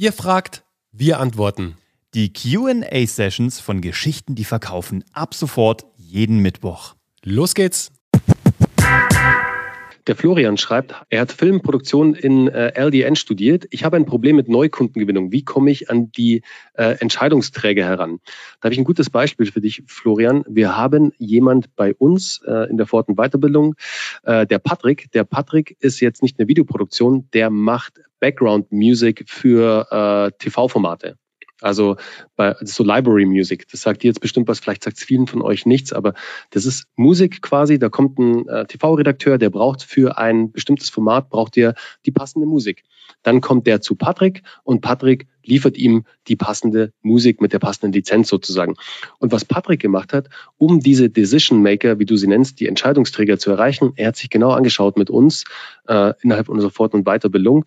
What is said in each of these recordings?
Ihr fragt, wir antworten. Die QA-Sessions von Geschichten, die verkaufen, ab sofort jeden Mittwoch. Los geht's! Der Florian schreibt, er hat Filmproduktion in äh, LDN studiert. Ich habe ein Problem mit Neukundengewinnung. Wie komme ich an die äh, Entscheidungsträger heran? Da habe ich ein gutes Beispiel für dich, Florian. Wir haben jemand bei uns äh, in der Fort- und Weiterbildung, äh, der Patrick. Der Patrick ist jetzt nicht eine Videoproduktion, der macht Background Music für äh, TV-Formate. Also bei so Library Music, das sagt dir jetzt bestimmt was, vielleicht sagt es vielen von euch nichts, aber das ist Musik quasi, da kommt ein äh, TV-Redakteur, der braucht für ein bestimmtes Format, braucht der die passende Musik. Dann kommt der zu Patrick und Patrick liefert ihm die passende Musik mit der passenden Lizenz sozusagen. Und was Patrick gemacht hat, um diese Decision Maker, wie du sie nennst, die Entscheidungsträger zu erreichen, er hat sich genau angeschaut mit uns äh, innerhalb unserer Fort- und Weiterbildung,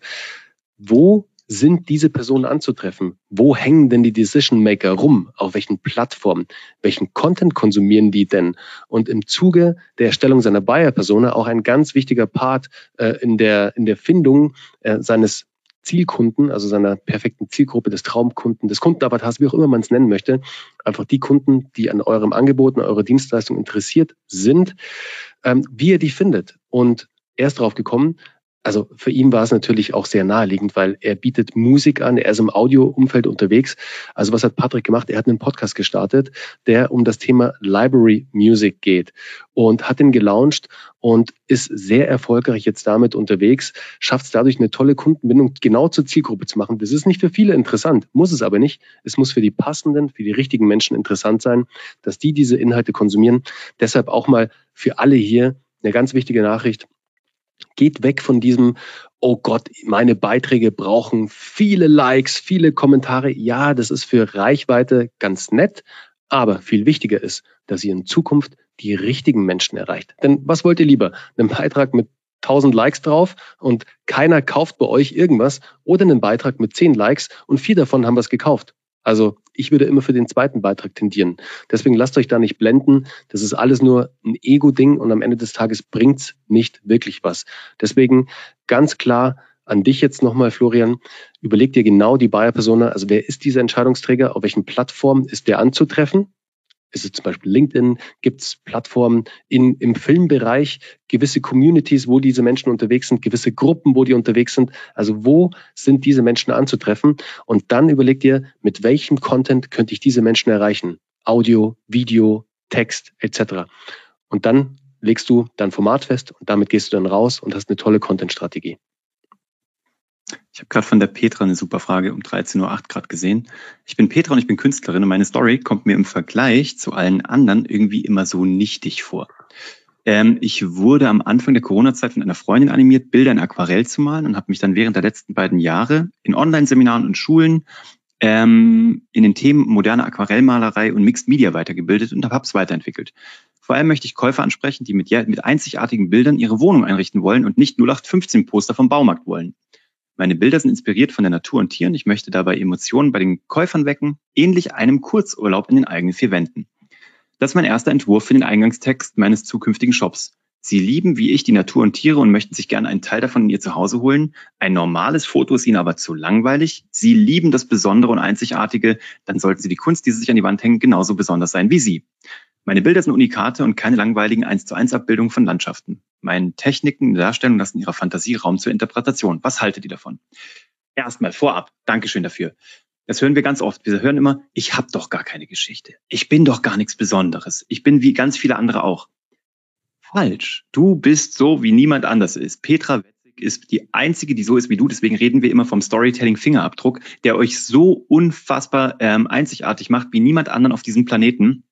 wo sind diese Personen anzutreffen? Wo hängen denn die Decision Maker rum? Auf welchen Plattformen? Welchen Content konsumieren die denn? Und im Zuge der Erstellung seiner Buyer-Persona auch ein ganz wichtiger Part äh, in, der, in der Findung äh, seines Zielkunden, also seiner perfekten Zielgruppe, des Traumkunden, des Kundenavatars, wie auch immer man es nennen möchte, einfach die Kunden, die an eurem Angebot, an eurer Dienstleistung interessiert sind, ähm, wie ihr die findet. Und er ist drauf gekommen, also für ihn war es natürlich auch sehr naheliegend, weil er bietet Musik an, er ist im Audio-Umfeld unterwegs. Also was hat Patrick gemacht? Er hat einen Podcast gestartet, der um das Thema Library Music geht und hat ihn gelauncht und ist sehr erfolgreich jetzt damit unterwegs, schafft es dadurch eine tolle Kundenbindung genau zur Zielgruppe zu machen. Das ist nicht für viele interessant, muss es aber nicht. Es muss für die passenden, für die richtigen Menschen interessant sein, dass die diese Inhalte konsumieren. Deshalb auch mal für alle hier eine ganz wichtige Nachricht Geht weg von diesem, oh Gott, meine Beiträge brauchen viele Likes, viele Kommentare. Ja, das ist für Reichweite ganz nett, aber viel wichtiger ist, dass ihr in Zukunft die richtigen Menschen erreicht. Denn was wollt ihr lieber? Einen Beitrag mit 1000 Likes drauf und keiner kauft bei euch irgendwas oder einen Beitrag mit 10 Likes und vier davon haben was gekauft. Also ich würde immer für den zweiten Beitrag tendieren. Deswegen lasst euch da nicht blenden. Das ist alles nur ein Ego-Ding und am Ende des Tages bringt's nicht wirklich was. Deswegen ganz klar an dich jetzt nochmal, Florian. Überleg dir genau die Buyer-Persona. Also wer ist dieser Entscheidungsträger? Auf welchen Plattformen ist der anzutreffen? Ist es zum Beispiel LinkedIn, gibt es Plattformen in, im Filmbereich, gewisse Communities, wo diese Menschen unterwegs sind, gewisse Gruppen, wo die unterwegs sind. Also wo sind diese Menschen anzutreffen? Und dann überleg dir, mit welchem Content könnte ich diese Menschen erreichen? Audio, Video, Text etc. Und dann legst du dein Format fest und damit gehst du dann raus und hast eine tolle Content-Strategie. Ich habe gerade von der Petra eine super Frage um 13.08 Uhr gerade gesehen. Ich bin Petra und ich bin Künstlerin und meine Story kommt mir im Vergleich zu allen anderen irgendwie immer so nichtig vor. Ähm, ich wurde am Anfang der Corona-Zeit von einer Freundin animiert, Bilder in Aquarell zu malen und habe mich dann während der letzten beiden Jahre in Online-Seminaren und Schulen ähm, in den Themen moderne Aquarellmalerei und Mixed Media weitergebildet und habe es weiterentwickelt. Vor allem möchte ich Käufer ansprechen, die mit, mit einzigartigen Bildern ihre Wohnung einrichten wollen und nicht 0815 Poster vom Baumarkt wollen. Meine Bilder sind inspiriert von der Natur und Tieren. Ich möchte dabei Emotionen bei den Käufern wecken, ähnlich einem Kurzurlaub in den eigenen vier Wänden. Das ist mein erster Entwurf für den Eingangstext meines zukünftigen Shops. Sie lieben wie ich die Natur und Tiere und möchten sich gerne einen Teil davon in ihr Zuhause holen. Ein normales Foto ist ihnen aber zu langweilig. Sie lieben das Besondere und Einzigartige. Dann sollten sie die Kunst, die sie sich an die Wand hängen, genauso besonders sein wie sie. Meine Bilder sind Unikate und keine langweiligen 1 zu 1 Abbildungen von Landschaften. Meine Techniken der Darstellung lassen ihrer Fantasie Raum zur Interpretation. Was haltet ihr davon? Erstmal vorab, Dankeschön dafür. Das hören wir ganz oft. Wir hören immer, ich habe doch gar keine Geschichte. Ich bin doch gar nichts Besonderes. Ich bin wie ganz viele andere auch. Falsch. Du bist so, wie niemand anders ist. Petra Wetzig ist die einzige, die so ist wie du. Deswegen reden wir immer vom Storytelling-Fingerabdruck, der euch so unfassbar ähm, einzigartig macht wie niemand anderen auf diesem Planeten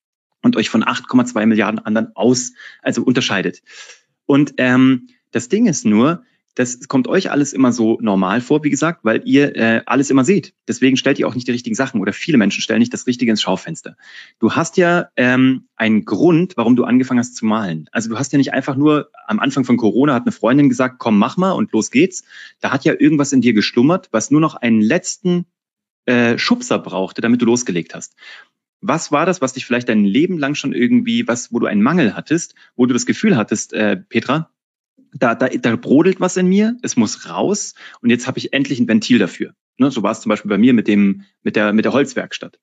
und euch von 8,2 Milliarden anderen aus, also unterscheidet. Und ähm, das Ding ist nur, das kommt euch alles immer so normal vor, wie gesagt, weil ihr äh, alles immer seht. Deswegen stellt ihr auch nicht die richtigen Sachen oder viele Menschen stellen nicht das Richtige ins Schaufenster. Du hast ja ähm, einen Grund, warum du angefangen hast zu malen. Also du hast ja nicht einfach nur am Anfang von Corona hat eine Freundin gesagt, komm, mach mal und los geht's. Da hat ja irgendwas in dir geschlummert, was nur noch einen letzten äh, Schubser brauchte, damit du losgelegt hast. Was war das, was dich vielleicht dein Leben lang schon irgendwie, was, wo du einen Mangel hattest, wo du das Gefühl hattest, äh, Petra, da, da, da brodelt was in mir, es muss raus und jetzt habe ich endlich ein Ventil dafür. Ne, so war es zum Beispiel bei mir mit, dem, mit, der, mit der Holzwerkstatt.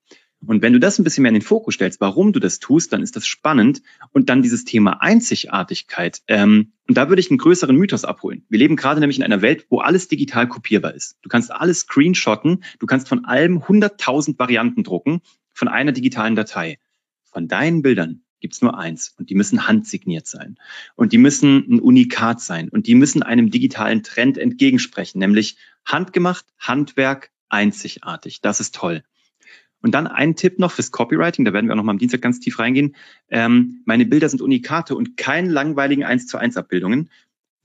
Und wenn du das ein bisschen mehr in den Fokus stellst, warum du das tust, dann ist das spannend. Und dann dieses Thema Einzigartigkeit. Ähm, und da würde ich einen größeren Mythos abholen. Wir leben gerade nämlich in einer Welt, wo alles digital kopierbar ist. Du kannst alles screenshotten, du kannst von allem 100.000 Varianten drucken, von einer digitalen Datei. Von deinen Bildern gibt's nur eins und die müssen handsigniert sein und die müssen ein Unikat sein und die müssen einem digitalen Trend entgegensprechen, nämlich handgemacht, Handwerk, einzigartig. Das ist toll. Und dann ein Tipp noch fürs Copywriting, da werden wir auch noch mal am Dienstag ganz tief reingehen. Ähm, meine Bilder sind Unikate und keine langweiligen 1 zu 1 Abbildungen.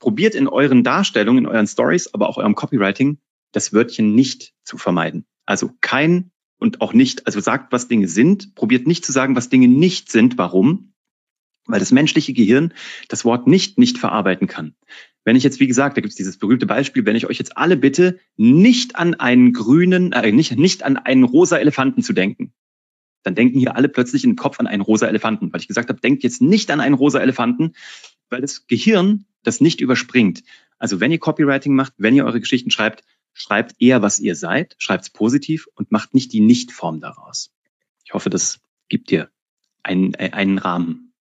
Probiert in euren Darstellungen, in euren Stories, aber auch eurem Copywriting das Wörtchen nicht zu vermeiden. Also kein und auch nicht, also sagt, was Dinge sind, probiert nicht zu sagen, was Dinge nicht sind. Warum? Weil das menschliche Gehirn das Wort nicht nicht verarbeiten kann. Wenn ich jetzt, wie gesagt, da gibt es dieses berühmte Beispiel, wenn ich euch jetzt alle bitte, nicht an einen grünen, äh, nicht, nicht an einen rosa Elefanten zu denken, dann denken hier alle plötzlich den Kopf an einen rosa Elefanten, weil ich gesagt habe, denkt jetzt nicht an einen rosa Elefanten, weil das Gehirn das nicht überspringt. Also wenn ihr Copywriting macht, wenn ihr eure Geschichten schreibt, schreibt eher, was ihr seid, schreibt es positiv und macht nicht die Nichtform daraus. Ich hoffe, das gibt dir einen, äh, einen Rahmen.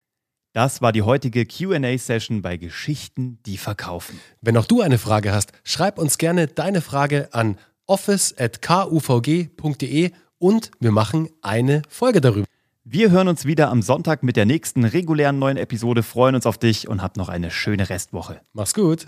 Das war die heutige QA-Session bei Geschichten, die verkaufen. Wenn auch du eine Frage hast, schreib uns gerne deine Frage an office.kuvg.de und wir machen eine Folge darüber. Wir hören uns wieder am Sonntag mit der nächsten regulären neuen Episode, freuen uns auf dich und habt noch eine schöne Restwoche. Mach's gut.